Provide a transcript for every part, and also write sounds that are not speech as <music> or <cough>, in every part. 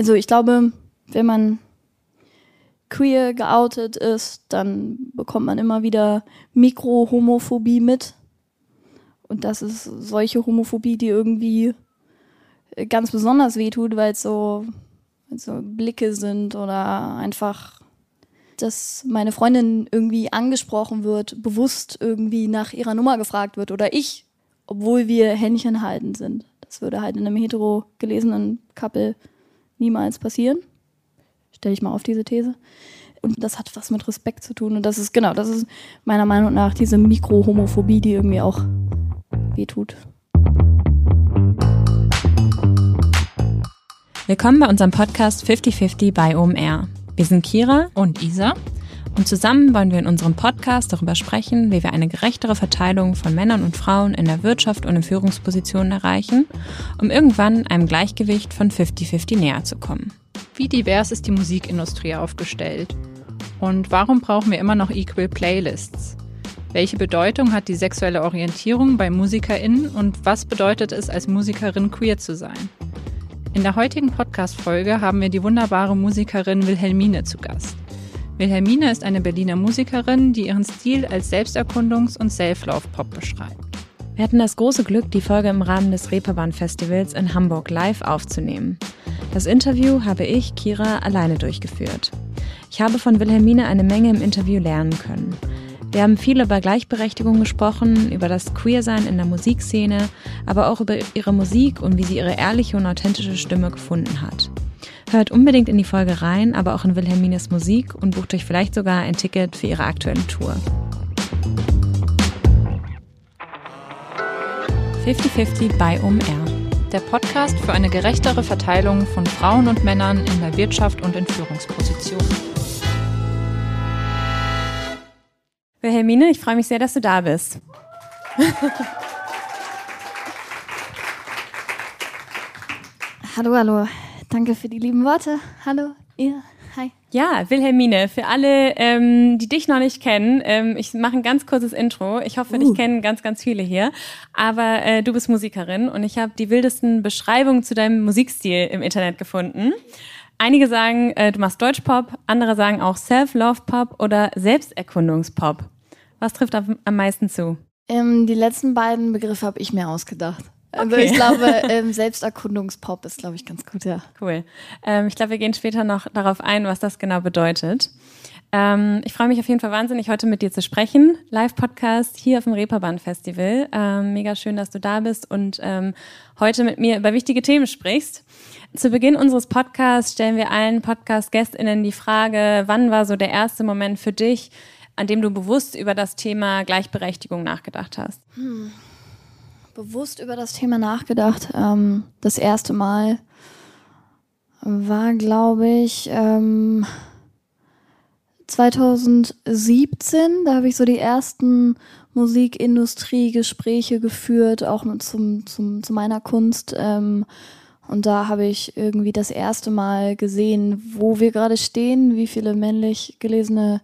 Also ich glaube, wenn man queer geoutet ist, dann bekommt man immer wieder Mikrohomophobie mit. Und das ist solche Homophobie, die irgendwie ganz besonders wehtut, weil es so, so Blicke sind oder einfach, dass meine Freundin irgendwie angesprochen wird, bewusst irgendwie nach ihrer Nummer gefragt wird oder ich, obwohl wir Händchen halten sind. Das würde halt in einem hetero gelesenen Couple niemals passieren. Stelle ich mal auf diese These. Und das hat was mit Respekt zu tun. Und das ist, genau, das ist meiner Meinung nach diese Mikrohomophobie, die irgendwie auch wehtut. Willkommen bei unserem Podcast 5050 bei OMR. Wir sind Kira und Isa und zusammen wollen wir in unserem Podcast darüber sprechen, wie wir eine gerechtere Verteilung von Männern und Frauen in der Wirtschaft und in Führungspositionen erreichen, um irgendwann einem Gleichgewicht von 50-50 näher zu kommen. Wie divers ist die Musikindustrie aufgestellt? Und warum brauchen wir immer noch Equal Playlists? Welche Bedeutung hat die sexuelle Orientierung bei MusikerInnen und was bedeutet es, als Musikerin queer zu sein? In der heutigen Podcast-Folge haben wir die wunderbare Musikerin Wilhelmine zu Gast. Wilhelmine ist eine Berliner Musikerin, die ihren Stil als Selbsterkundungs- und Self-Love-Pop beschreibt. Wir hatten das große Glück, die Folge im Rahmen des Reeperbahn-Festivals in Hamburg live aufzunehmen. Das Interview habe ich, Kira, alleine durchgeführt. Ich habe von Wilhelmine eine Menge im Interview lernen können. Wir haben viel über Gleichberechtigung gesprochen, über das Queersein in der Musikszene, aber auch über ihre Musik und wie sie ihre ehrliche und authentische Stimme gefunden hat. Hört unbedingt in die Folge rein, aber auch in Wilhelmines Musik und bucht euch vielleicht sogar ein Ticket für ihre aktuelle Tour. 50-50 bei OMR. Der Podcast für eine gerechtere Verteilung von Frauen und Männern in der Wirtschaft und in Führungspositionen. Wilhelmine, ich freue mich sehr, dass du da bist. hallo, hallo. Danke für die lieben Worte. Hallo, ihr. Hi. Ja, Wilhelmine, für alle, ähm, die dich noch nicht kennen, ähm, ich mache ein ganz kurzes Intro. Ich hoffe, uh. dich kennen ganz, ganz viele hier. Aber äh, du bist Musikerin und ich habe die wildesten Beschreibungen zu deinem Musikstil im Internet gefunden. Einige sagen, äh, du machst Deutschpop, andere sagen auch Self-Love-Pop oder Selbsterkundungspop. Was trifft am, am meisten zu? Ähm, die letzten beiden Begriffe habe ich mir ausgedacht. Also okay. ich glaube, <laughs> ähm, Selbsterkundungspop ist, glaube ich, ganz gut, ja. Cool. Ähm, ich glaube, wir gehen später noch darauf ein, was das genau bedeutet. Ähm, ich freue mich auf jeden Fall wahnsinnig, heute mit dir zu sprechen. Live-Podcast hier auf dem Reeperbahn Festival. Ähm, mega schön, dass du da bist und ähm, heute mit mir über wichtige Themen sprichst. Zu Beginn unseres Podcasts stellen wir allen Podcast-GästInnen die Frage, wann war so der erste Moment für dich, an dem du bewusst über das Thema Gleichberechtigung nachgedacht hast? Hm. Bewusst über das Thema nachgedacht. Ähm, das erste Mal war, glaube ich, ähm, 2017. Da habe ich so die ersten Musikindustrie-Gespräche geführt, auch zum, zum, zu meiner Kunst. Ähm, und da habe ich irgendwie das erste Mal gesehen, wo wir gerade stehen, wie viele männlich gelesene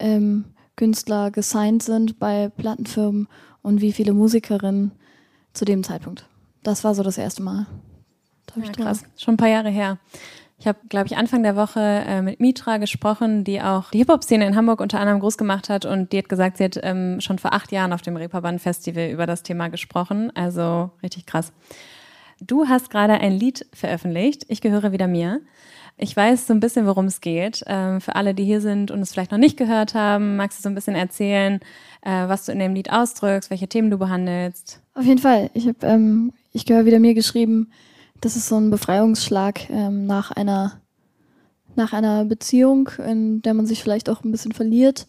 ähm, Künstler gesigned sind bei Plattenfirmen und wie viele Musikerinnen zu dem Zeitpunkt. Das war so das erste Mal. Da ja, krass, schon ein paar Jahre her. Ich habe, glaube ich, Anfang der Woche äh, mit Mitra gesprochen, die auch die Hip-Hop-Szene in Hamburg unter anderem groß gemacht hat und die hat gesagt, sie hat ähm, schon vor acht Jahren auf dem Reeperbahn-Festival über das Thema gesprochen. Also richtig krass. Du hast gerade ein Lied veröffentlicht. Ich gehöre wieder mir. Ich weiß so ein bisschen, worum es geht. Ähm, für alle, die hier sind und es vielleicht noch nicht gehört haben, magst du so ein bisschen erzählen, äh, was du in dem Lied ausdrückst, welche Themen du behandelst? Auf jeden Fall. Ich habe, ähm, ich gehöre wieder mir geschrieben. Das ist so ein Befreiungsschlag ähm, nach einer nach einer Beziehung, in der man sich vielleicht auch ein bisschen verliert.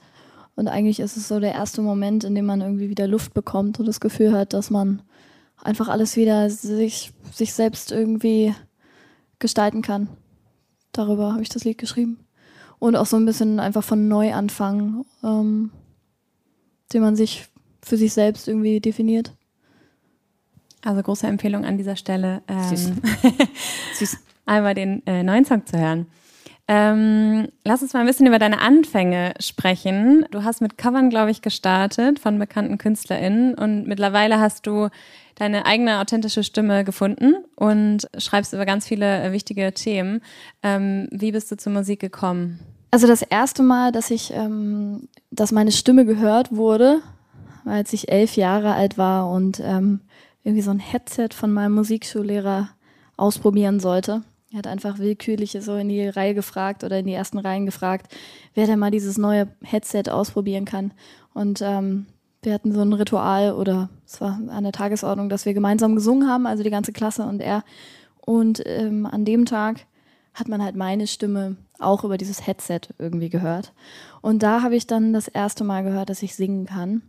Und eigentlich ist es so der erste Moment, in dem man irgendwie wieder Luft bekommt und das Gefühl hat, dass man einfach alles wieder sich, sich selbst irgendwie gestalten kann. Darüber habe ich das Lied geschrieben. Und auch so ein bisschen einfach von Neuanfang, ähm, den man sich für sich selbst irgendwie definiert. Also große Empfehlung an dieser Stelle, ähm, Süß. <laughs> Süß. einmal den äh, neuen Song zu hören. Ähm, lass uns mal ein bisschen über deine Anfänge sprechen. Du hast mit Covern, glaube ich, gestartet von bekannten KünstlerInnen und mittlerweile hast du deine eigene authentische Stimme gefunden und schreibst über ganz viele äh, wichtige Themen. Ähm, wie bist du zur Musik gekommen? Also das erste Mal, dass ich, ähm, dass meine Stimme gehört wurde, als ich elf Jahre alt war und ähm, irgendwie so ein Headset von meinem Musikschullehrer ausprobieren sollte. Er hat einfach willkürlich so in die Reihe gefragt oder in die ersten Reihen gefragt, wer denn mal dieses neue Headset ausprobieren kann. Und ähm, wir hatten so ein Ritual oder es war an der Tagesordnung, dass wir gemeinsam gesungen haben, also die ganze Klasse und er. Und ähm, an dem Tag hat man halt meine Stimme auch über dieses Headset irgendwie gehört. Und da habe ich dann das erste Mal gehört, dass ich singen kann.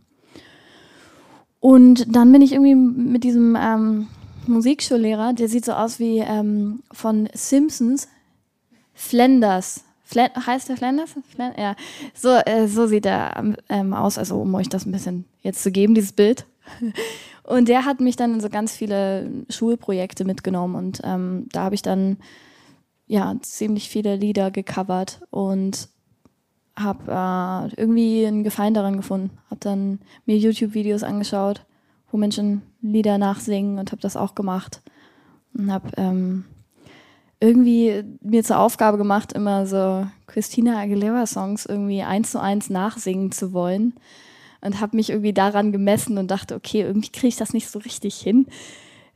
Und dann bin ich irgendwie mit diesem ähm, Musikschullehrer, der sieht so aus wie ähm, von Simpsons, Flanders. Flan heißt der Flanders? Flan ja, so, äh, so sieht er ähm, aus, also um euch das ein bisschen jetzt zu geben, dieses Bild. <laughs> Und der hat mich dann in so ganz viele Schulprojekte mitgenommen und ähm, da habe ich dann ja ziemlich viele Lieder gecovert und habe äh, irgendwie einen Gefallen daran gefunden. Habe dann mir YouTube-Videos angeschaut, wo Menschen Lieder nachsingen und habe das auch gemacht. Und habe ähm, irgendwie mir zur Aufgabe gemacht, immer so Christina Aguilera-Songs irgendwie eins zu eins nachsingen zu wollen. Und habe mich irgendwie daran gemessen und dachte, okay, irgendwie kriege ich das nicht so richtig hin.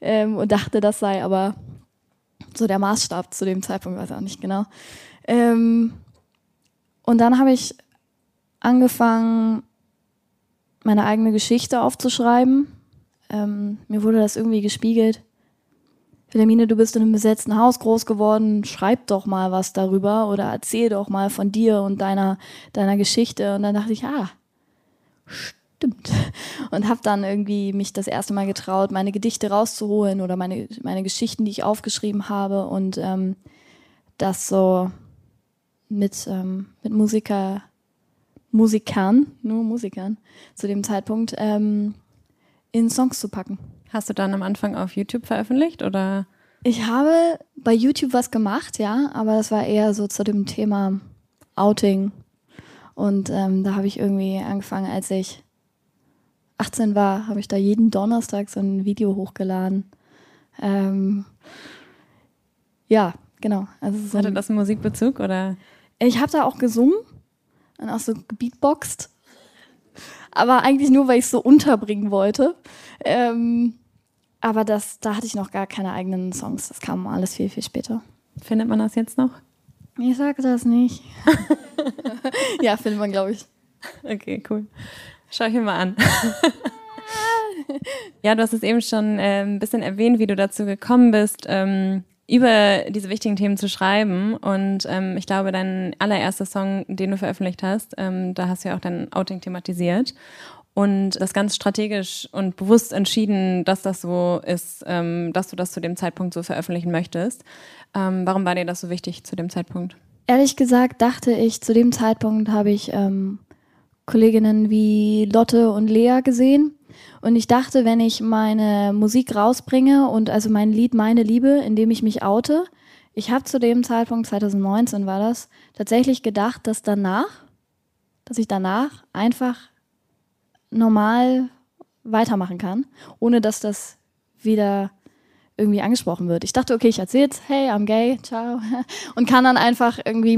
Ähm, und dachte, das sei aber so der Maßstab zu dem Zeitpunkt, weiß auch nicht genau. Ähm, und dann habe ich angefangen, meine eigene Geschichte aufzuschreiben. Ähm, mir wurde das irgendwie gespiegelt. Wilhelmine, du bist in einem besetzten Haus groß geworden, schreib doch mal was darüber oder erzähl doch mal von dir und deiner, deiner Geschichte. Und dann dachte ich, ah, stimmt. <laughs> Und habe dann irgendwie mich das erste Mal getraut, meine Gedichte rauszuholen oder meine, meine Geschichten, die ich aufgeschrieben habe und ähm, das so mit, ähm, mit Musiker, Musikern, nur Musikern zu dem Zeitpunkt, ähm, in Songs zu packen. Hast du dann am Anfang auf YouTube veröffentlicht oder? Ich habe bei YouTube was gemacht, ja, aber das war eher so zu dem Thema Outing. Und ähm, da habe ich irgendwie angefangen, als ich 18 war, habe ich da jeden Donnerstag so ein Video hochgeladen. Ähm, ja, genau. Also so Hatte das einen Musikbezug oder? Ich habe da auch gesungen und auch so gebeatboxt. Aber eigentlich nur, weil ich es so unterbringen wollte. Ähm, aber das, da hatte ich noch gar keine eigenen Songs. Das kam alles viel, viel später. Findet man das jetzt noch? Ich sage das nicht. <laughs> ja, findet man, glaube ich. Okay, cool. Schau ich mir mal an. <laughs> ja, du hast es eben schon äh, ein bisschen erwähnt, wie du dazu gekommen bist, ähm, über diese wichtigen Themen zu schreiben. Und ähm, ich glaube, dein allererster Song, den du veröffentlicht hast, ähm, da hast du ja auch dein Outing thematisiert. Und das ganz strategisch und bewusst entschieden, dass das so ist, ähm, dass du das zu dem Zeitpunkt so veröffentlichen möchtest. Ähm, warum war dir das so wichtig zu dem Zeitpunkt? Ehrlich gesagt dachte ich, zu dem Zeitpunkt habe ich ähm, Kolleginnen wie Lotte und Lea gesehen und ich dachte, wenn ich meine Musik rausbringe und also mein Lied Meine Liebe, in dem ich mich oute, ich habe zu dem Zeitpunkt, 2019 war das, tatsächlich gedacht, dass danach, dass ich danach einfach normal weitermachen kann, ohne dass das wieder irgendwie angesprochen wird. Ich dachte, okay, ich erzähle jetzt, hey, I'm gay, ciao, <laughs> und kann dann einfach irgendwie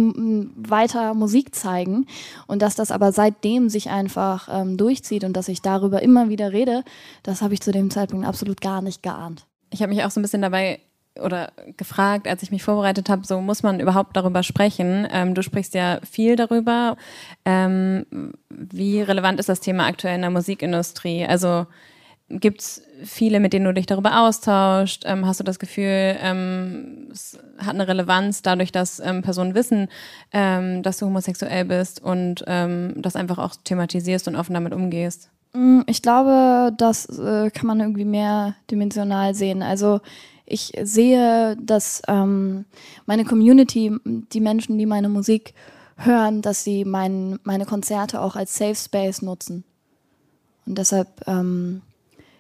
weiter Musik zeigen. Und dass das aber seitdem sich einfach ähm, durchzieht und dass ich darüber immer wieder rede, das habe ich zu dem Zeitpunkt absolut gar nicht geahnt. Ich habe mich auch so ein bisschen dabei oder gefragt, als ich mich vorbereitet habe, so muss man überhaupt darüber sprechen. Ähm, du sprichst ja viel darüber. Ähm, wie relevant ist das Thema aktuell in der Musikindustrie? Also Gibt es viele, mit denen du dich darüber austauscht? Ähm, hast du das Gefühl, ähm, es hat eine Relevanz dadurch, dass ähm, Personen wissen, ähm, dass du homosexuell bist und ähm, das einfach auch thematisierst und offen damit umgehst? Mm, ich glaube, das äh, kann man irgendwie mehr dimensional sehen. Also ich sehe, dass ähm, meine Community, die Menschen, die meine Musik hören, dass sie mein, meine Konzerte auch als Safe Space nutzen. Und deshalb ähm,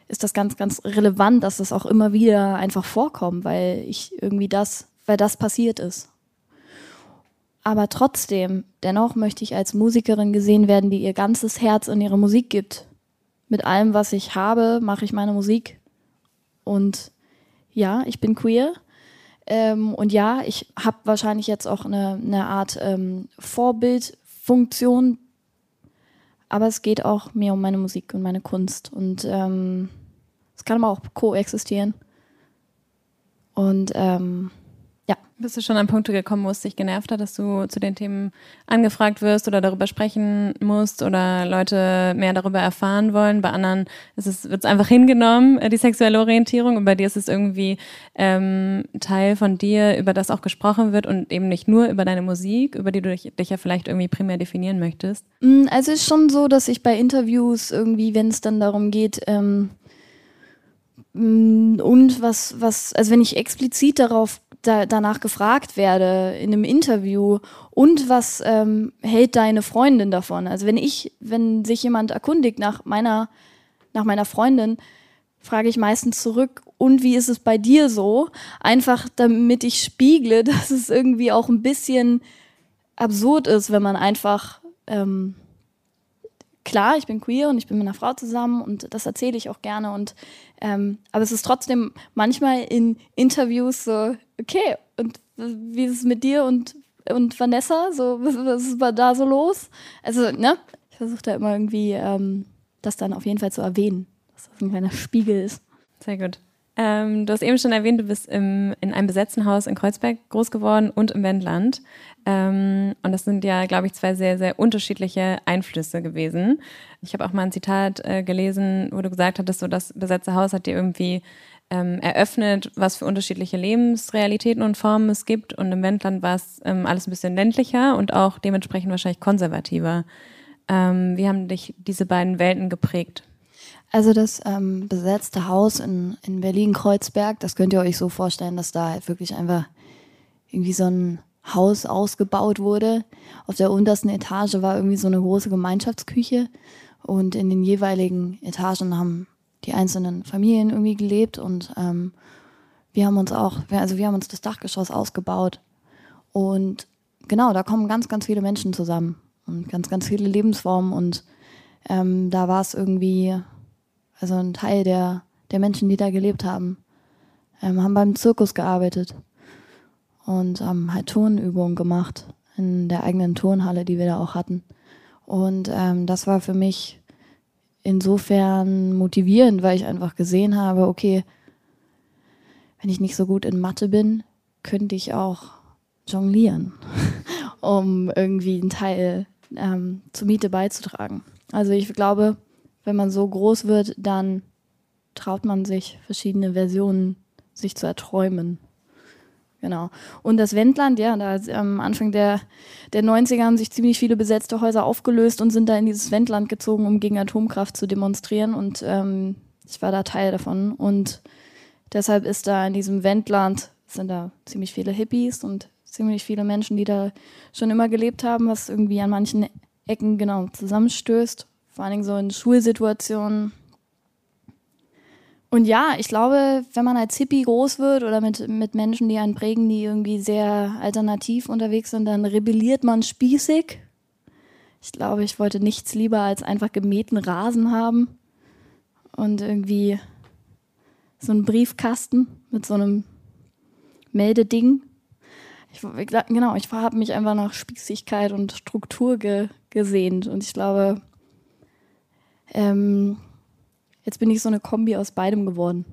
ist das ganz, ganz relevant, dass das auch immer wieder einfach vorkommt, weil ich irgendwie das, weil das passiert ist. Aber trotzdem, dennoch möchte ich als Musikerin gesehen werden, die ihr ganzes Herz in ihre Musik gibt. Mit allem, was ich habe, mache ich meine Musik. Und ja, ich bin queer. Ähm, und ja, ich habe wahrscheinlich jetzt auch eine, eine Art ähm, Vorbildfunktion. Aber es geht auch mir um meine Musik und meine Kunst. Und ähm, es kann aber auch koexistieren. Und ähm, ja. Bist du schon an Punkte gekommen, wo es dich genervt hat, dass du zu den Themen angefragt wirst oder darüber sprechen musst oder Leute mehr darüber erfahren wollen? Bei anderen es, wird es einfach hingenommen, äh, die sexuelle Orientierung, und bei dir ist es irgendwie ähm, Teil von dir, über das auch gesprochen wird und eben nicht nur über deine Musik, über die du dich, dich ja vielleicht irgendwie primär definieren möchtest? Mm, also es ist schon so, dass ich bei Interviews irgendwie, wenn es dann darum geht, ähm, und was, was, also wenn ich explizit darauf da, danach gefragt werde in einem Interview und was ähm, hält deine Freundin davon? Also wenn ich, wenn sich jemand erkundigt nach meiner, nach meiner Freundin, frage ich meistens zurück, und wie ist es bei dir so? Einfach damit ich spiegle, <laughs> dass es irgendwie auch ein bisschen absurd ist, wenn man einfach ähm, klar, ich bin queer und ich bin mit einer Frau zusammen und das erzähle ich auch gerne und ähm, aber es ist trotzdem manchmal in Interviews so, okay, und wie ist es mit dir und, und Vanessa? So, was, ist da so los? Also, ne? Ich versuche da immer irgendwie ähm, das dann auf jeden Fall zu erwähnen, dass das ein kleiner Spiegel ist. Sehr gut. Ähm, du hast eben schon erwähnt, du bist im, in einem besetzten Haus in Kreuzberg groß geworden und im Wendland. Ähm, und das sind ja, glaube ich, zwei sehr, sehr unterschiedliche Einflüsse gewesen. Ich habe auch mal ein Zitat äh, gelesen, wo du gesagt hattest, so das besetzte Haus hat dir irgendwie ähm, eröffnet, was für unterschiedliche Lebensrealitäten und Formen es gibt. Und im Wendland war es ähm, alles ein bisschen ländlicher und auch dementsprechend wahrscheinlich konservativer. Ähm, wie haben dich diese beiden Welten geprägt? Also das ähm, besetzte Haus in, in Berlin-Kreuzberg, das könnt ihr euch so vorstellen, dass da halt wirklich einfach irgendwie so ein Haus ausgebaut wurde. Auf der untersten Etage war irgendwie so eine große Gemeinschaftsküche und in den jeweiligen Etagen haben die einzelnen Familien irgendwie gelebt und ähm, wir haben uns auch, also wir haben uns das Dachgeschoss ausgebaut und genau, da kommen ganz, ganz viele Menschen zusammen und ganz, ganz viele Lebensformen und ähm, da war es irgendwie also ein Teil der, der Menschen, die da gelebt haben, ähm, haben beim Zirkus gearbeitet und haben halt Turnübungen gemacht in der eigenen Turnhalle, die wir da auch hatten. Und ähm, das war für mich insofern motivierend, weil ich einfach gesehen habe, okay, wenn ich nicht so gut in Mathe bin, könnte ich auch jonglieren, <laughs> um irgendwie einen Teil ähm, zur Miete beizutragen. Also ich glaube, wenn man so groß wird, dann traut man sich, verschiedene Versionen sich zu erträumen. Genau. Und das Wendland, ja, da am Anfang der, der 90er haben sich ziemlich viele besetzte Häuser aufgelöst und sind da in dieses Wendland gezogen, um gegen Atomkraft zu demonstrieren. Und ähm, ich war da Teil davon. Und deshalb ist da in diesem Wendland, sind da ziemlich viele Hippies und ziemlich viele Menschen, die da schon immer gelebt haben, was irgendwie an manchen Ecken genau zusammenstößt vor allen Dingen so in Schulsituationen. Und ja, ich glaube, wenn man als Hippie groß wird oder mit, mit Menschen, die einen prägen, die irgendwie sehr alternativ unterwegs sind, dann rebelliert man spießig. Ich glaube, ich wollte nichts lieber als einfach gemähten Rasen haben und irgendwie so einen Briefkasten mit so einem Meldeding. Ich, genau, ich habe mich einfach nach Spießigkeit und Struktur ge, gesehnt und ich glaube, ähm, jetzt bin ich so eine Kombi aus beidem geworden.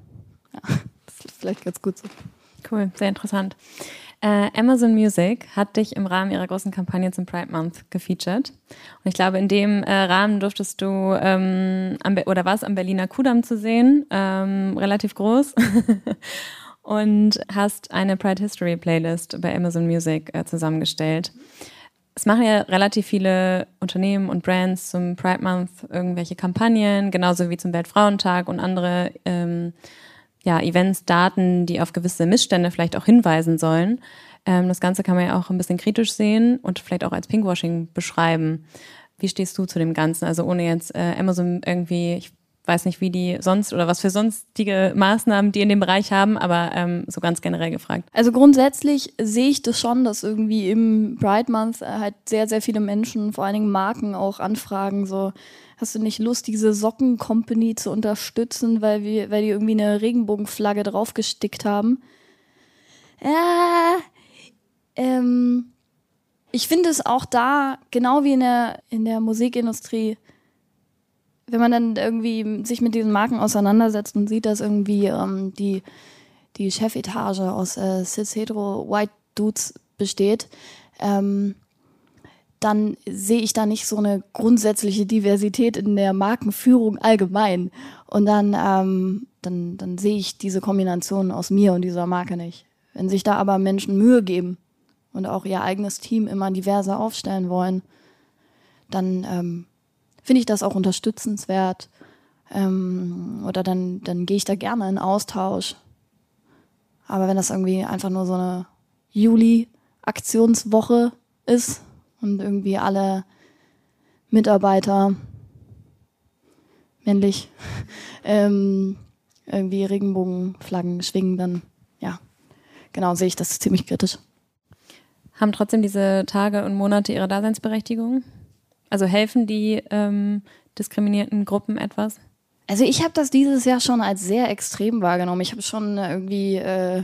Ja, <laughs> das ist vielleicht ganz gut so. Cool, sehr interessant. Äh, Amazon Music hat dich im Rahmen ihrer großen Kampagne zum Pride Month gefeatured. Und ich glaube, in dem äh, Rahmen durftest du, ähm, oder warst am Berliner Kudamm zu sehen, ähm, relativ groß. <laughs> und hast eine Pride History Playlist bei Amazon Music äh, zusammengestellt es machen ja relativ viele Unternehmen und Brands zum Pride Month irgendwelche Kampagnen, genauso wie zum Weltfrauentag und andere ähm, ja, Events, Daten, die auf gewisse Missstände vielleicht auch hinweisen sollen. Ähm, das Ganze kann man ja auch ein bisschen kritisch sehen und vielleicht auch als Pinkwashing beschreiben. Wie stehst du zu dem Ganzen? Also ohne jetzt äh, Amazon irgendwie, ich weiß nicht, wie die sonst oder was für sonstige Maßnahmen die in dem Bereich haben, aber ähm, so ganz generell gefragt. Also grundsätzlich sehe ich das schon, dass irgendwie im Pride Month halt sehr, sehr viele Menschen, vor allen Dingen Marken auch anfragen, so hast du nicht Lust, diese Socken Company zu unterstützen, weil wir, weil die irgendwie eine Regenbogenflagge draufgestickt haben? Ja, ähm, ich finde es auch da, genau wie in der, in der Musikindustrie, wenn man dann irgendwie sich mit diesen Marken auseinandersetzt und sieht, dass irgendwie ähm, die, die Chefetage aus äh, cis hetero white Dudes besteht, ähm, dann sehe ich da nicht so eine grundsätzliche Diversität in der Markenführung allgemein. Und dann, ähm, dann, dann sehe ich diese Kombination aus mir und dieser Marke nicht. Wenn sich da aber Menschen Mühe geben und auch ihr eigenes Team immer diverser aufstellen wollen, dann ähm, finde ich das auch unterstützenswert. Ähm, oder dann, dann gehe ich da gerne in Austausch. Aber wenn das irgendwie einfach nur so eine Juli-Aktionswoche ist und irgendwie alle Mitarbeiter männlich <laughs> ähm, irgendwie Regenbogenflaggen schwingen, dann ja, genau sehe ich das ziemlich kritisch. Haben trotzdem diese Tage und Monate ihre Daseinsberechtigung? Also helfen die ähm, diskriminierten Gruppen etwas? Also ich habe das dieses Jahr schon als sehr extrem wahrgenommen. Ich habe schon irgendwie äh,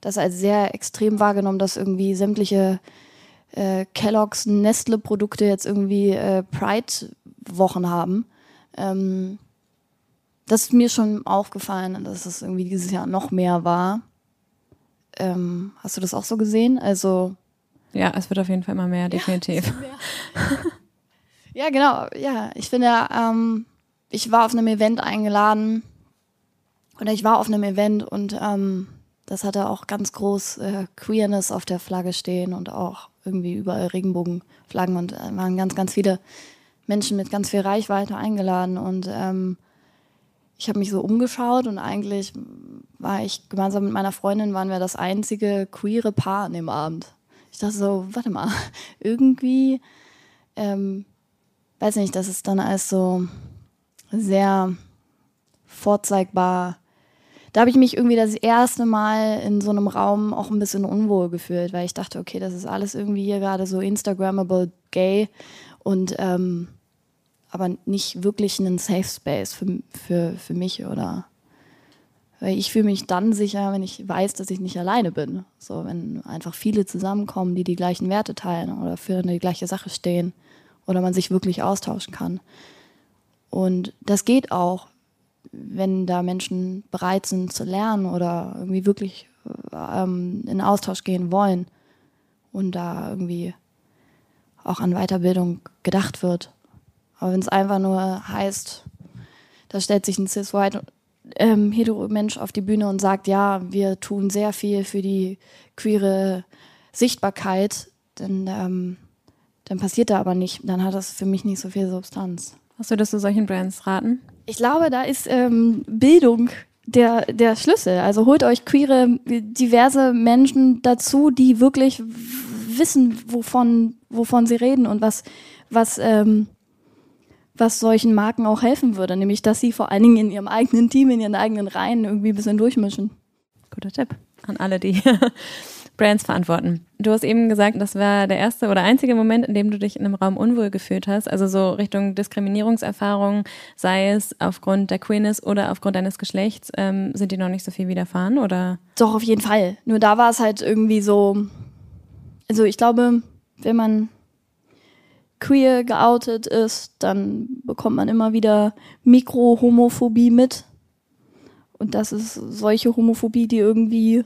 das als sehr extrem wahrgenommen, dass irgendwie sämtliche äh, Kellogg's Nestle-Produkte jetzt irgendwie äh, Pride-Wochen haben. Ähm, das ist mir schon aufgefallen, dass es irgendwie dieses Jahr noch mehr war. Ähm, hast du das auch so gesehen? Also ja, es wird auf jeden Fall immer mehr, definitiv. Ja, <laughs> <laughs> ja genau. Ja, ich finde, ähm, ich war auf einem Event eingeladen oder ich war auf einem Event und ähm, das hatte auch ganz groß äh, Queerness auf der Flagge stehen und auch irgendwie überall Regenbogenflaggen und äh, waren ganz, ganz viele Menschen mit ganz viel Reichweite eingeladen und ähm, ich habe mich so umgeschaut und eigentlich war ich gemeinsam mit meiner Freundin waren wir das einzige queere Paar an dem Abend. Ich dachte so, warte mal, <laughs> irgendwie, ähm, weiß nicht, das ist dann alles so sehr vorzeigbar. Da habe ich mich irgendwie das erste Mal in so einem Raum auch ein bisschen unwohl gefühlt, weil ich dachte, okay, das ist alles irgendwie hier gerade so Instagrammable gay und ähm, aber nicht wirklich einen Safe Space für, für, für mich oder weil ich fühle mich dann sicher, wenn ich weiß, dass ich nicht alleine bin. So, wenn einfach viele zusammenkommen, die die gleichen Werte teilen oder für eine gleiche Sache stehen oder man sich wirklich austauschen kann. Und das geht auch, wenn da Menschen bereit sind zu lernen oder irgendwie wirklich ähm, in Austausch gehen wollen und da irgendwie auch an Weiterbildung gedacht wird. Aber wenn es einfach nur heißt, da stellt sich ein Cis-White ähm, hetero Mensch auf die Bühne und sagt, ja, wir tun sehr viel für die queere Sichtbarkeit, dann, ähm, dann passiert da aber nicht. Dann hat das für mich nicht so viel Substanz. Was würdest du solchen Brands raten? Ich glaube, da ist ähm, Bildung der, der Schlüssel. Also holt euch queere, diverse Menschen dazu, die wirklich wissen, wovon, wovon sie reden und was, was, ähm, was solchen Marken auch helfen würde, nämlich dass sie vor allen Dingen in ihrem eigenen Team, in ihren eigenen Reihen irgendwie ein bisschen durchmischen. Guter Tipp an alle, die Brands verantworten. Du hast eben gesagt, das war der erste oder einzige Moment, in dem du dich in einem Raum unwohl gefühlt hast, also so Richtung Diskriminierungserfahrung, sei es aufgrund der Queerness oder aufgrund deines Geschlechts, ähm, sind die noch nicht so viel widerfahren oder? Doch, auf jeden Fall. Nur da war es halt irgendwie so, also ich glaube, wenn man queer geoutet ist, dann bekommt man immer wieder Mikrohomophobie mit. Und das ist solche Homophobie, die irgendwie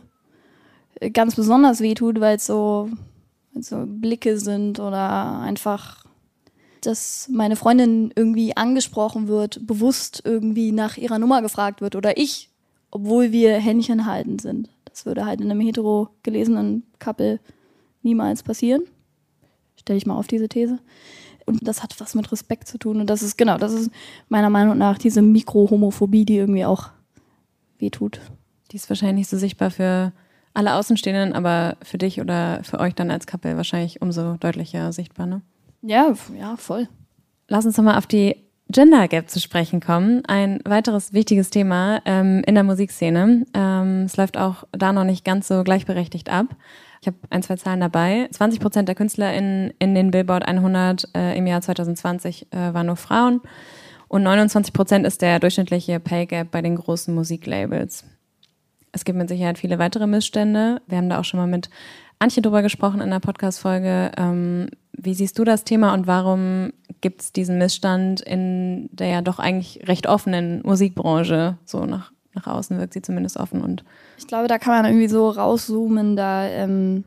ganz besonders wehtut, weil es so, so Blicke sind oder einfach, dass meine Freundin irgendwie angesprochen wird, bewusst irgendwie nach ihrer Nummer gefragt wird oder ich, obwohl wir Händchen halten sind. Das würde halt in einem hetero gelesenen Couple niemals passieren stelle ich mal auf diese These. Und das hat was mit Respekt zu tun. Und das ist, genau, das ist meiner Meinung nach diese Mikrohomophobie, die irgendwie auch wehtut. Die ist wahrscheinlich so sichtbar für alle Außenstehenden, aber für dich oder für euch dann als Couple wahrscheinlich umso deutlicher sichtbar, ne? Ja, ja, voll. Lass uns nochmal auf die Gender Gap zu sprechen kommen. Ein weiteres wichtiges Thema ähm, in der Musikszene. Ähm, es läuft auch da noch nicht ganz so gleichberechtigt ab. Ich habe ein, zwei Zahlen dabei. 20 Prozent der Künstler in, in den Billboard 100 äh, im Jahr 2020 äh, waren nur Frauen. Und 29 Prozent ist der durchschnittliche Pay Gap bei den großen Musiklabels. Es gibt mit Sicherheit viele weitere Missstände. Wir haben da auch schon mal mit Antje drüber gesprochen in der Podcast-Folge. Ähm, wie siehst du das Thema und warum gibt es diesen Missstand in der ja doch eigentlich recht offenen Musikbranche? So nach, nach außen wirkt sie zumindest offen und. Ich glaube, da kann man irgendwie so rauszoomen, da ähm,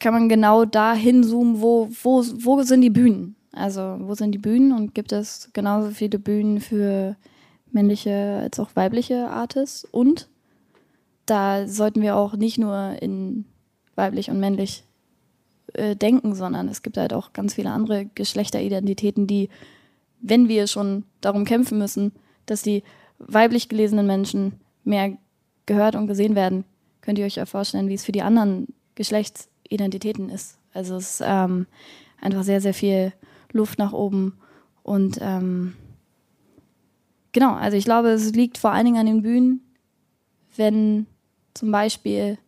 kann man genau da hinzoomen, wo, wo, wo sind die Bühnen? Also, wo sind die Bühnen und gibt es genauso viele Bühnen für männliche als auch weibliche Artists? Und da sollten wir auch nicht nur in weiblich und männlich äh, denken, sondern es gibt halt auch ganz viele andere Geschlechteridentitäten, die, wenn wir schon darum kämpfen müssen, dass die weiblich gelesenen Menschen mehr gehört und gesehen werden, könnt ihr euch ja vorstellen, wie es für die anderen Geschlechtsidentitäten ist. Also es ist ähm, einfach sehr, sehr viel Luft nach oben und ähm, genau, also ich glaube, es liegt vor allen Dingen an den Bühnen, wenn zum Beispiel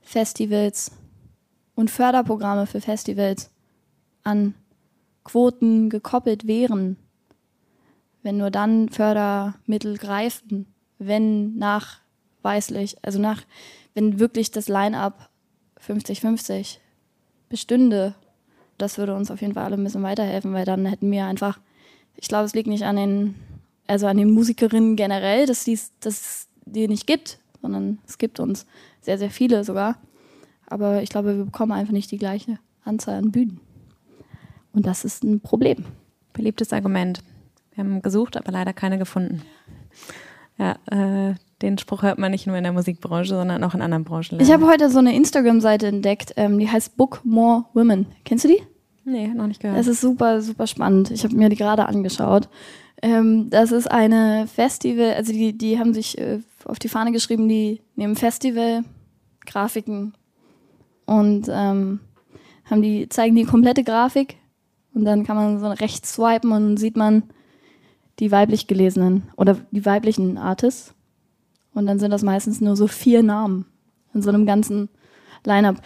Festivals und Förderprogramme für Festivals an Quoten gekoppelt wären, wenn nur dann Fördermittel greifen, wenn nachweislich, also nach, wenn wirklich das Line-up 50-50 bestünde, das würde uns auf jeden Fall alle ein bisschen weiterhelfen, weil dann hätten wir einfach, ich glaube, es liegt nicht an den, also an den Musikerinnen generell, dass es die nicht gibt, sondern es gibt uns sehr, sehr viele sogar. Aber ich glaube, wir bekommen einfach nicht die gleiche Anzahl an Bühnen. Und das ist ein Problem. Beliebtes Argument. Wir haben gesucht, aber leider keine gefunden. Ja, äh, den Spruch hört man nicht nur in der Musikbranche, sondern auch in anderen Branchen. Ich habe heute so eine Instagram-Seite entdeckt, ähm, die heißt Book More Women. Kennst du die? Nee, noch nicht gehört. Es ist super, super spannend. Ich habe mir die gerade angeschaut. Ähm, das ist eine Festival, also die, die haben sich äh, auf die Fahne geschrieben, die nehmen Festival, Grafiken und ähm, haben die, zeigen die komplette Grafik und dann kann man so rechts swipen und sieht man die weiblich gelesenen oder die weiblichen Artists. Und dann sind das meistens nur so vier Namen in so einem ganzen Line-up.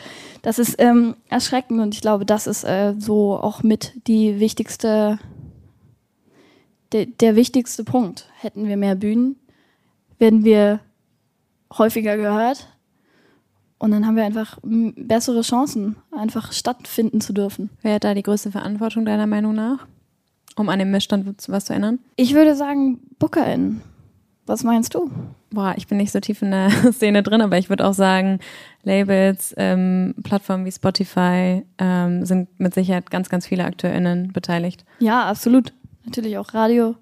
Das ist ähm, erschreckend und ich glaube, das ist äh, so auch mit die wichtigste, de, der wichtigste Punkt. Hätten wir mehr Bühnen, werden wir häufiger gehört und dann haben wir einfach bessere Chancen, einfach stattfinden zu dürfen. Wer hat da die größte Verantwortung deiner Meinung nach, um an dem Missstand was zu ändern? Ich würde sagen, BookerInnen. Was meinst du? Boah, ich bin nicht so tief in der <laughs> Szene drin, aber ich würde auch sagen, Labels, ähm, Plattformen wie Spotify ähm, sind mit Sicherheit ganz, ganz viele AkteurInnen beteiligt. Ja, absolut. Natürlich auch Radio,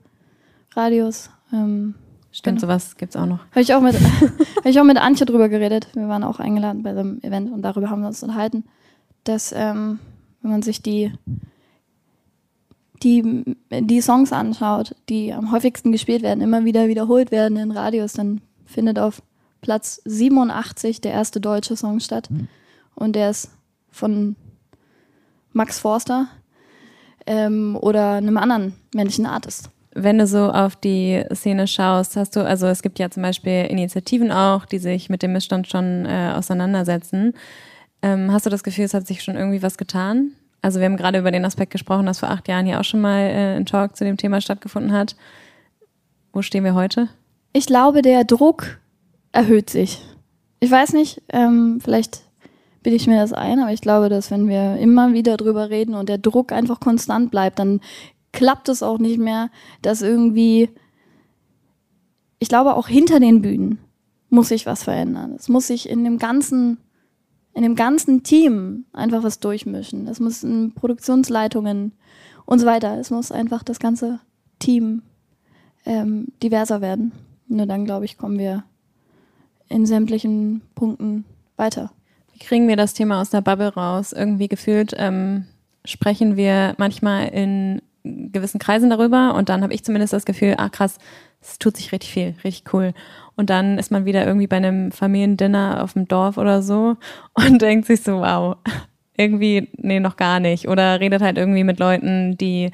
Radios. Ähm, Stimmt, genau. sowas gibt es auch noch. Habe ich, auch mit, <laughs> hab ich auch mit Antje drüber geredet. Wir waren auch eingeladen bei so einem Event und darüber haben wir uns unterhalten, dass ähm, wenn man sich die, die, die Songs anschaut, die am häufigsten gespielt werden, immer wieder wiederholt werden in Radios, dann findet auf Platz 87 der erste deutsche Song statt. Mhm. Und der ist von Max Forster ähm, oder einem anderen männlichen Artist wenn du so auf die Szene schaust, hast du, also es gibt ja zum Beispiel Initiativen auch, die sich mit dem Missstand schon äh, auseinandersetzen. Ähm, hast du das Gefühl, es hat sich schon irgendwie was getan? Also wir haben gerade über den Aspekt gesprochen, dass vor acht Jahren hier auch schon mal äh, ein Talk zu dem Thema stattgefunden hat. Wo stehen wir heute? Ich glaube, der Druck erhöht sich. Ich weiß nicht, ähm, vielleicht bilde ich mir das ein, aber ich glaube, dass wenn wir immer wieder drüber reden und der Druck einfach konstant bleibt, dann klappt es auch nicht mehr, dass irgendwie, ich glaube auch hinter den Bühnen muss sich was verändern. Es muss sich in dem ganzen, in dem ganzen Team einfach was durchmischen. Es muss in Produktionsleitungen und so weiter. Es muss einfach das ganze Team ähm, diverser werden. Nur dann, glaube ich, kommen wir in sämtlichen Punkten weiter. Wie kriegen wir das Thema aus der Bubble raus? Irgendwie gefühlt ähm, sprechen wir manchmal in gewissen Kreisen darüber und dann habe ich zumindest das Gefühl, ah krass, es tut sich richtig viel, richtig cool. Und dann ist man wieder irgendwie bei einem Familiendinner auf dem Dorf oder so und <laughs> denkt sich so, wow, irgendwie, nee, noch gar nicht. Oder redet halt irgendwie mit Leuten, die,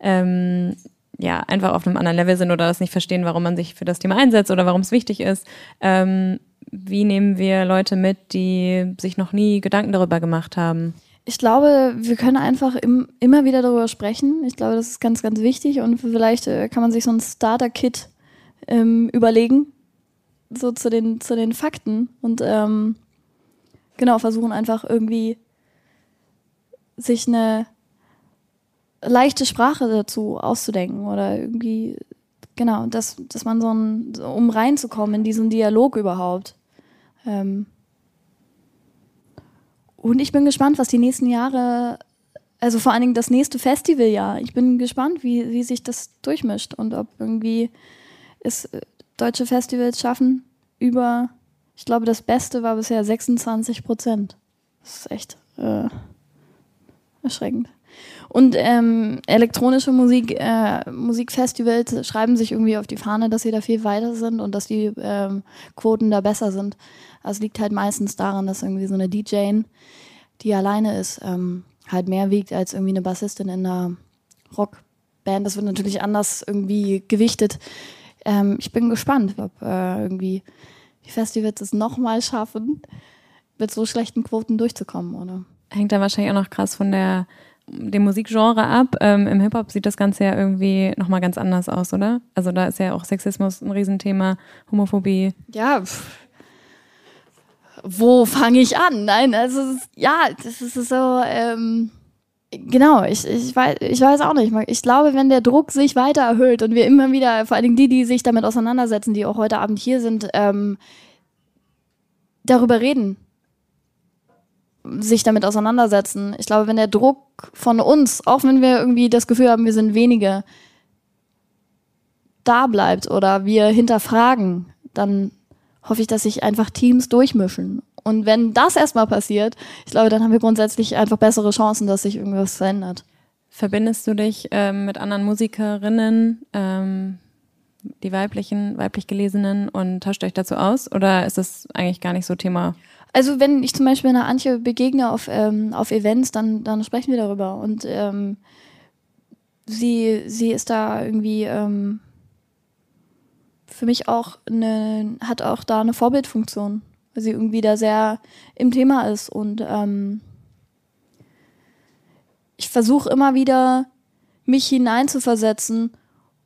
ähm, ja einfach auf einem anderen Level sind oder das nicht verstehen, warum man sich für das Thema einsetzt oder warum es wichtig ist. Ähm, wie nehmen wir Leute mit, die sich noch nie Gedanken darüber gemacht haben? Ich glaube, wir können einfach im, immer wieder darüber sprechen. Ich glaube, das ist ganz, ganz wichtig und vielleicht äh, kann man sich so ein Starter-Kit ähm, überlegen, so zu den, zu den Fakten und ähm, genau versuchen einfach irgendwie sich eine leichte Sprache dazu auszudenken oder irgendwie, genau, dass, dass man so ein, um reinzukommen in diesen Dialog überhaupt. Ähm und ich bin gespannt, was die nächsten Jahre, also vor allen Dingen das nächste Festivaljahr, ich bin gespannt, wie, wie sich das durchmischt und ob irgendwie es äh, deutsche Festivals schaffen, über, ich glaube, das Beste war bisher 26 Prozent. Das ist echt äh, erschreckend. Und ähm, elektronische Musik, äh, Musikfestivals schreiben sich irgendwie auf die Fahne, dass sie da viel weiter sind und dass die ähm, Quoten da besser sind. Also liegt halt meistens daran, dass irgendwie so eine DJ, die alleine ist, ähm, halt mehr wiegt als irgendwie eine Bassistin in einer Rockband. Das wird natürlich anders irgendwie gewichtet. Ähm, ich bin gespannt, ob äh, irgendwie die Festivals es nochmal schaffen, mit so schlechten Quoten durchzukommen, oder? Hängt da wahrscheinlich auch noch krass von der dem Musikgenre ab. Ähm, Im Hip-Hop sieht das Ganze ja irgendwie nochmal ganz anders aus, oder? Also da ist ja auch Sexismus ein Riesenthema, Homophobie. Ja, pff. wo fange ich an? Nein, also ja, das ist so, ähm, genau, ich, ich, weiß, ich weiß auch nicht. Ich glaube, wenn der Druck sich weiter erhöht und wir immer wieder, vor allem die, die sich damit auseinandersetzen, die auch heute Abend hier sind, ähm, darüber reden, sich damit auseinandersetzen. Ich glaube, wenn der Druck von uns, auch wenn wir irgendwie das Gefühl haben, wir sind wenige, da bleibt oder wir hinterfragen, dann hoffe ich, dass sich einfach Teams durchmischen. Und wenn das erstmal passiert, ich glaube, dann haben wir grundsätzlich einfach bessere Chancen, dass sich irgendwas verändert. Verbindest du dich ähm, mit anderen Musikerinnen, ähm, die weiblichen, weiblich gelesenen und tauscht euch dazu aus? Oder ist das eigentlich gar nicht so Thema? Also wenn ich zum Beispiel einer Antje begegne auf, ähm, auf Events, dann, dann sprechen wir darüber. Und ähm, sie, sie ist da irgendwie ähm, für mich auch eine, hat auch da eine Vorbildfunktion, weil sie irgendwie da sehr im Thema ist. Und ähm, ich versuche immer wieder, mich hineinzuversetzen.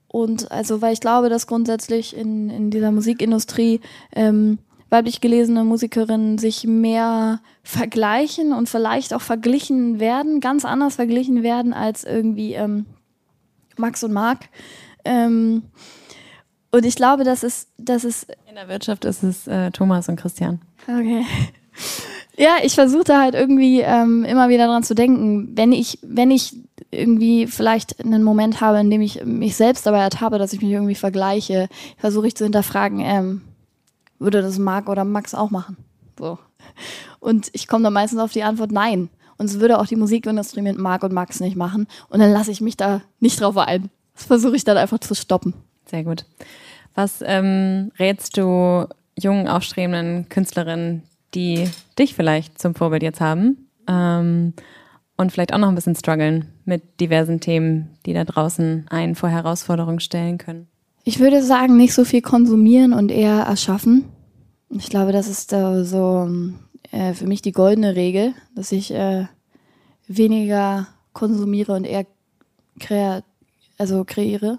Und also, weil ich glaube, dass grundsätzlich in, in dieser Musikindustrie ähm, weiblich gelesene Musikerinnen sich mehr vergleichen und vielleicht auch verglichen werden, ganz anders verglichen werden als irgendwie ähm, Max und Marc. Ähm, und ich glaube, dass es, dass es. In der Wirtschaft ist es äh, Thomas und Christian. Okay. Ja, ich versuche halt irgendwie ähm, immer wieder dran zu denken, wenn ich, wenn ich irgendwie vielleicht einen Moment habe, in dem ich mich selbst dabei ertappe, dass ich mich irgendwie vergleiche, versuche ich zu hinterfragen, ähm, würde das Marc oder Max auch machen. So. Und ich komme dann meistens auf die Antwort nein. Und es würde auch die Musikindustrie mit Marc und Max nicht machen. Und dann lasse ich mich da nicht drauf ein. Das versuche ich dann einfach zu stoppen. Sehr gut. Was ähm, rätst du jungen, aufstrebenden Künstlerinnen, die dich vielleicht zum Vorbild jetzt haben ähm, und vielleicht auch noch ein bisschen strugglen mit diversen Themen, die da draußen einen vor Herausforderungen stellen können? Ich würde sagen, nicht so viel konsumieren und eher erschaffen. Ich glaube, das ist äh, so äh, für mich die goldene Regel, dass ich äh, weniger konsumiere und eher krea also kreiere.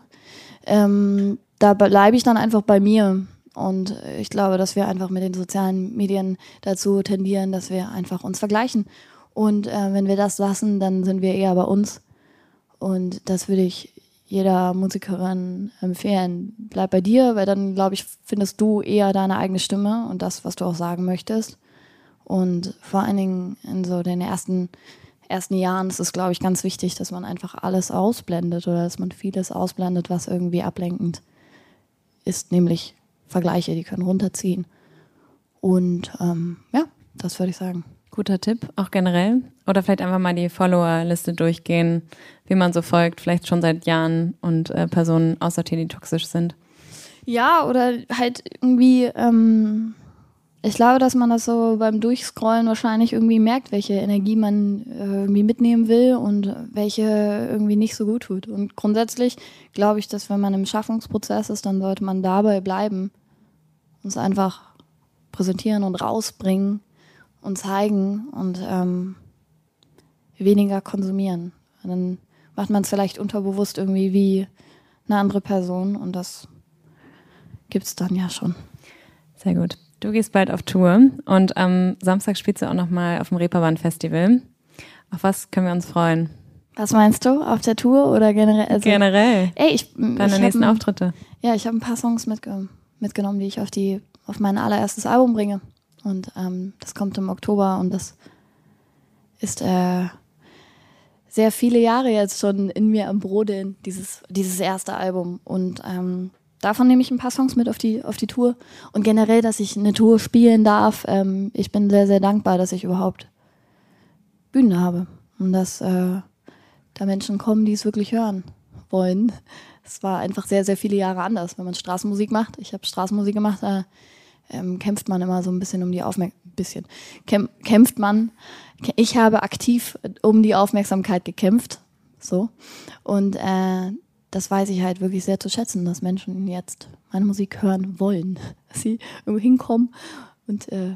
Ähm, da bleibe ich dann einfach bei mir. Und ich glaube, dass wir einfach mit den sozialen Medien dazu tendieren, dass wir einfach uns vergleichen. Und äh, wenn wir das lassen, dann sind wir eher bei uns. Und das würde ich jeder Musikerin empfehlen. Bleib bei dir, weil dann, glaube ich, findest du eher deine eigene Stimme und das, was du auch sagen möchtest. Und vor allen Dingen in so den ersten, ersten Jahren ist es, glaube ich, ganz wichtig, dass man einfach alles ausblendet oder dass man vieles ausblendet, was irgendwie ablenkend ist, nämlich Vergleiche, die können runterziehen. Und ähm, ja, das würde ich sagen. Guter Tipp, auch generell. Oder vielleicht einfach mal die Follower-Liste durchgehen, wie man so folgt, vielleicht schon seit Jahren und äh, Personen aussortieren, die toxisch sind. Ja, oder halt irgendwie, ähm, Ich glaube, dass man das so beim Durchscrollen wahrscheinlich irgendwie merkt, welche Energie man äh, irgendwie mitnehmen will und welche irgendwie nicht so gut tut. Und grundsätzlich glaube ich, dass wenn man im Schaffungsprozess ist, dann sollte man dabei bleiben. Uns einfach präsentieren und rausbringen und zeigen und ähm, weniger konsumieren. Und dann macht man es vielleicht unterbewusst irgendwie wie eine andere Person und das gibt es dann ja schon. Sehr gut. Du gehst bald auf Tour und am Samstag spielst du auch nochmal auf dem Reeperbahn Festival. Auf was können wir uns freuen? Was meinst du? Auf der Tour oder generell? Also, generell. Ey, ich, Deine ich nächsten ein, Auftritte. Ja, ich habe ein paar Songs mitge mitgenommen, die ich auf, die, auf mein allererstes Album bringe. Und ähm, das kommt im Oktober und das ist äh, sehr viele Jahre jetzt schon in mir am Brodeln, dieses, dieses erste Album. Und ähm, davon nehme ich ein paar Songs mit auf die, auf die Tour. Und generell, dass ich eine Tour spielen darf. Ähm, ich bin sehr, sehr dankbar, dass ich überhaupt Bühnen habe. Und dass äh, da Menschen kommen, die es wirklich hören wollen. Es war einfach sehr, sehr viele Jahre anders, wenn man Straßenmusik macht. Ich habe Straßenmusik gemacht, da ähm, kämpft man immer so ein bisschen um die Aufmerksamkeit. Bisschen. Kämp kämpft man. Ich habe aktiv um die Aufmerksamkeit gekämpft. So. Und äh, das weiß ich halt wirklich sehr zu schätzen, dass Menschen jetzt meine Musik hören wollen. <laughs> Dass sie irgendwo hinkommen und äh,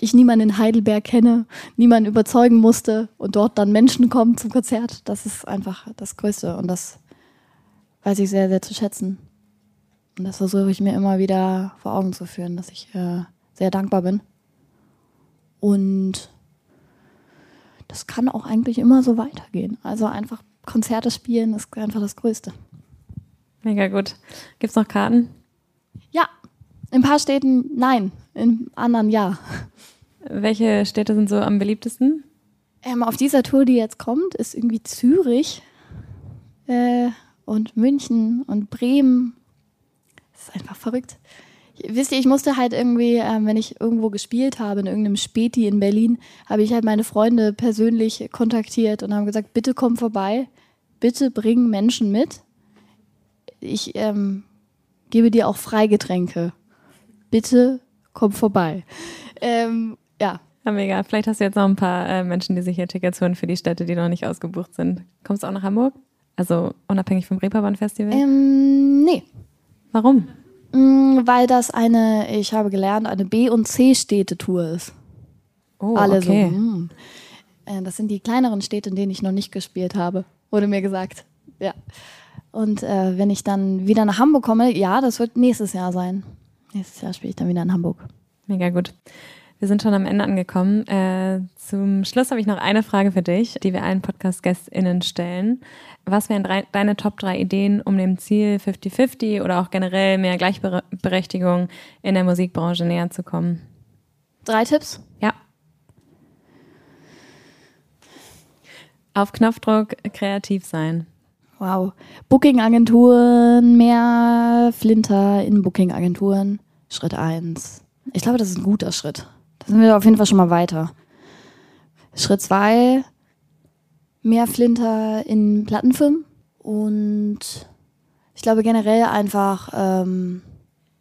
ich niemanden in Heidelberg kenne, niemanden überzeugen musste und dort dann Menschen kommen zum Konzert. Das ist einfach das Größte und das weiß ich sehr, sehr zu schätzen. Und das versuche ich mir immer wieder vor Augen zu führen, dass ich äh, sehr dankbar bin. Und das kann auch eigentlich immer so weitergehen. Also einfach Konzerte spielen ist einfach das Größte. Mega gut. Gibt es noch Karten? Ja, in ein paar Städten nein, in anderen ja. Welche Städte sind so am beliebtesten? Ähm, auf dieser Tour, die jetzt kommt, ist irgendwie Zürich äh, und München und Bremen. Ist einfach verrückt. Wisst ihr, ich musste halt irgendwie, ähm, wenn ich irgendwo gespielt habe, in irgendeinem Späti in Berlin, habe ich halt meine Freunde persönlich kontaktiert und haben gesagt, bitte komm vorbei, bitte bring Menschen mit. Ich ähm, gebe dir auch Freigetränke. Bitte komm vorbei. Ähm, ja. Ja, mega. Vielleicht hast du jetzt noch ein paar äh, Menschen, die sich hier Tickets holen für die Städte, die noch nicht ausgebucht sind. Kommst du auch nach Hamburg? Also unabhängig vom Reeperbahn-Festival? Ähm, nee. Warum? Mm, weil das eine, ich habe gelernt, eine B- und C-Städte-Tour ist. Oh, Alle okay. so. Mh. Äh, das sind die kleineren Städte, in denen ich noch nicht gespielt habe, wurde mir gesagt. Ja. Und äh, wenn ich dann wieder nach Hamburg komme, ja, das wird nächstes Jahr sein. Nächstes Jahr spiele ich dann wieder in Hamburg. Mega gut. Wir sind schon am Ende angekommen. Äh, zum Schluss habe ich noch eine Frage für dich, die wir allen Podcast-GästInnen stellen. Was wären drei, deine Top 3 Ideen, um dem Ziel 50-50 oder auch generell mehr Gleichberechtigung in der Musikbranche näher zu kommen? Drei Tipps? Ja. Auf Knopfdruck kreativ sein. Wow. Booking-Agenturen, mehr Flinter in Booking-Agenturen. Schritt 1. Ich glaube, das ist ein guter Schritt. Sind wir auf jeden Fall schon mal weiter. Schritt 2, mehr Flinter in Plattenfirmen und ich glaube generell einfach ähm,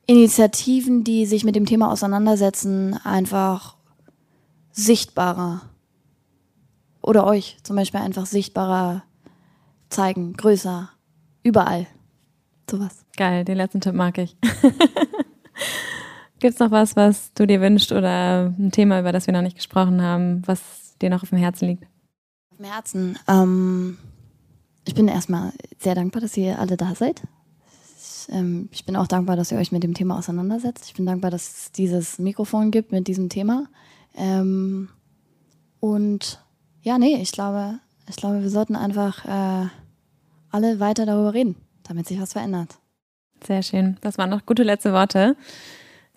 Initiativen, die sich mit dem Thema auseinandersetzen, einfach sichtbarer oder euch zum Beispiel einfach sichtbarer zeigen, größer, überall. Sowas. Geil, den letzten Tipp mag ich. <laughs> Gibt es noch was, was du dir wünschst oder ein Thema, über das wir noch nicht gesprochen haben, was dir noch auf dem Herzen liegt? Auf dem Herzen. Ähm, ich bin erstmal sehr dankbar, dass ihr alle da seid. Ich, ähm, ich bin auch dankbar, dass ihr euch mit dem Thema auseinandersetzt. Ich bin dankbar, dass es dieses Mikrofon gibt mit diesem Thema. Ähm, und ja, nee, ich glaube, ich glaube, wir sollten einfach äh, alle weiter darüber reden, damit sich was verändert. Sehr schön. Das waren noch gute letzte Worte.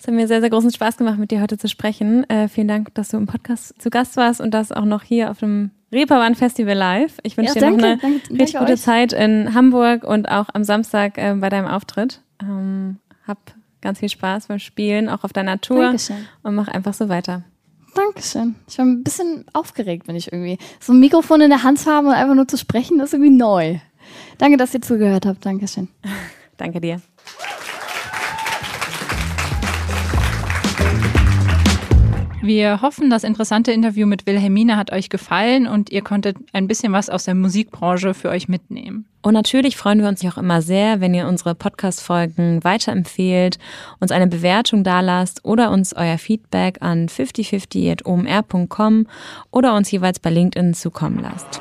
Es hat mir sehr, sehr großen Spaß gemacht, mit dir heute zu sprechen. Äh, vielen Dank, dass du im Podcast zu Gast warst und das auch noch hier auf dem Reeperbahn Festival live. Ich wünsche ja, dir noch eine danke, richtig danke gute euch. Zeit in Hamburg und auch am Samstag äh, bei deinem Auftritt. Ähm, hab ganz viel Spaß beim Spielen, auch auf deiner Tour. Dankeschön. Und mach einfach so weiter. Dankeschön. Ich war ein bisschen aufgeregt, wenn ich irgendwie so ein Mikrofon in der Hand habe und einfach nur zu sprechen, das ist irgendwie neu. Danke, dass ihr zugehört habt. Dankeschön. <laughs> Danke dir. Wir hoffen, das interessante Interview mit Wilhelmine hat euch gefallen und ihr konntet ein bisschen was aus der Musikbranche für euch mitnehmen. Und natürlich freuen wir uns auch immer sehr, wenn ihr unsere Podcast-Folgen weiterempfehlt, uns eine Bewertung dalasst oder uns euer Feedback an 5050.omr.com oder uns jeweils bei LinkedIn zukommen lasst.